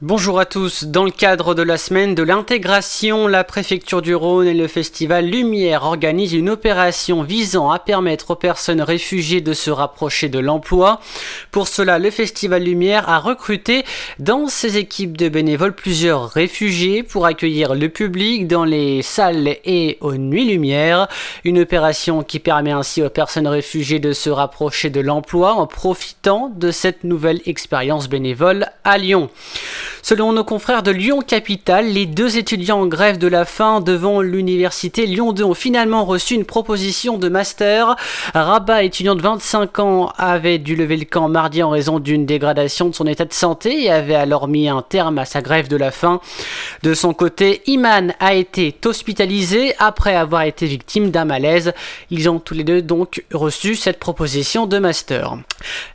Bonjour à tous. Dans le cadre de la semaine de l'intégration, la préfecture du Rhône et le festival Lumière organisent une opération visant à permettre aux personnes réfugiées de se rapprocher de l'emploi. Pour cela, le festival Lumière a recruté dans ses équipes de bénévoles plusieurs réfugiés pour accueillir le public dans les salles et aux nuits Lumière. Une opération qui permet ainsi aux personnes réfugiées de se rapprocher de l'emploi en profitant de cette nouvelle expérience bénévole à Lyon. Selon nos confrères de Lyon Capital, les deux étudiants en grève de la faim devant l'université Lyon 2 ont finalement reçu une proposition de master. Rabat, étudiant de 25 ans, avait dû lever le camp mardi en raison d'une dégradation de son état de santé et avait alors mis un terme à sa grève de la faim. De son côté, Iman a été hospitalisé après avoir été victime d'un malaise. Ils ont tous les deux donc reçu cette proposition de master.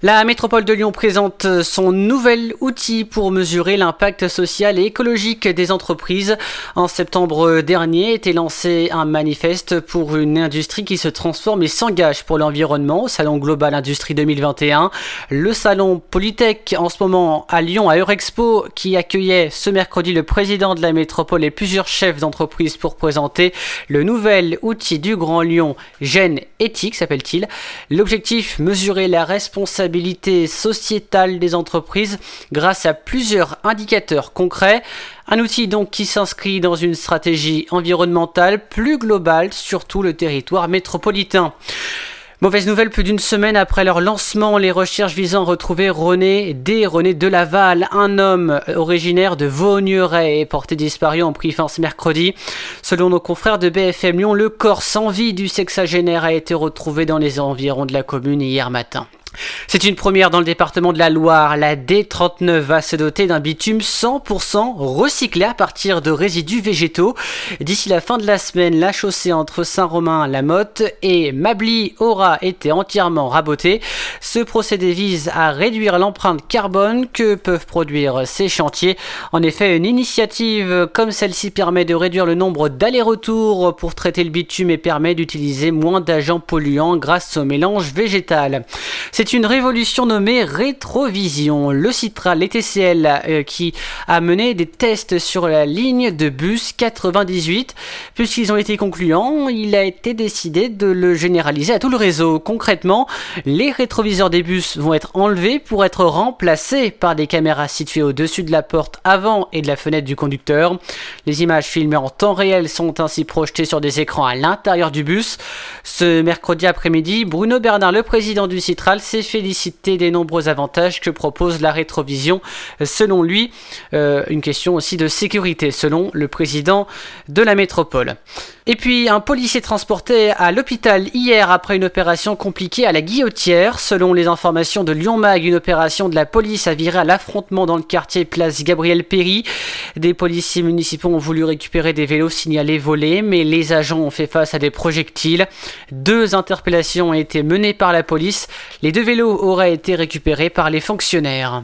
La métropole de Lyon présente son nouvel outil pour mesurer l'impact social et écologique des entreprises. En septembre dernier était lancé un manifeste pour une industrie qui se transforme et s'engage pour l'environnement au Salon Global Industrie 2021. Le salon Polytech en ce moment à Lyon à Eurexpo qui accueillait ce mercredi le président de la métropole et plusieurs chefs d'entreprise pour présenter le nouvel outil du Grand Lyon Gène Éthique s'appelle-t-il. L'objectif mesurer la responsabilité sociétale des entreprises grâce à plusieurs indicateurs concrets. Un outil donc qui s'inscrit dans une stratégie environnementale plus globale sur tout le territoire métropolitain. Mauvaise nouvelle, plus d'une semaine après leur lancement, les recherches visant à retrouver René D. René Delaval, un homme originaire de Vaugneray et porté disparu en pris fin ce mercredi. Selon nos confrères de BFM Lyon, le corps sans vie du sexagénaire a été retrouvé dans les environs de la commune hier matin. C'est une première dans le département de la Loire. La D39 va se doter d'un bitume 100% recyclé à partir de résidus végétaux. D'ici la fin de la semaine, la chaussée entre Saint-Romain-la-Motte et Mably aura été entièrement rabotée. Ce procédé vise à réduire l'empreinte carbone que peuvent produire ces chantiers. En effet, une initiative comme celle-ci permet de réduire le nombre d'allers-retours pour traiter le bitume et permet d'utiliser moins d'agents polluants grâce au mélange végétal. Une révolution nommée rétrovision. Le Citral, les TCL, euh, qui a mené des tests sur la ligne de bus 98. Puisqu'ils ont été concluants, il a été décidé de le généraliser à tout le réseau. Concrètement, les rétroviseurs des bus vont être enlevés pour être remplacés par des caméras situées au-dessus de la porte avant et de la fenêtre du conducteur. Les images filmées en temps réel sont ainsi projetées sur des écrans à l'intérieur du bus. Ce mercredi après-midi, Bruno Bernard, le président du Citral, féliciter des nombreux avantages que propose la rétrovision. Selon lui, euh, une question aussi de sécurité, selon le président de la métropole. Et puis, un policier transporté à l'hôpital hier après une opération compliquée à la guillotière. Selon les informations de Lyon Mag, une opération de la police a viré à l'affrontement dans le quartier place Gabriel Péry. Des policiers municipaux ont voulu récupérer des vélos signalés volés, mais les agents ont fait face à des projectiles. Deux interpellations ont été menées par la police. Les deux vélos auraient été récupérés par les fonctionnaires.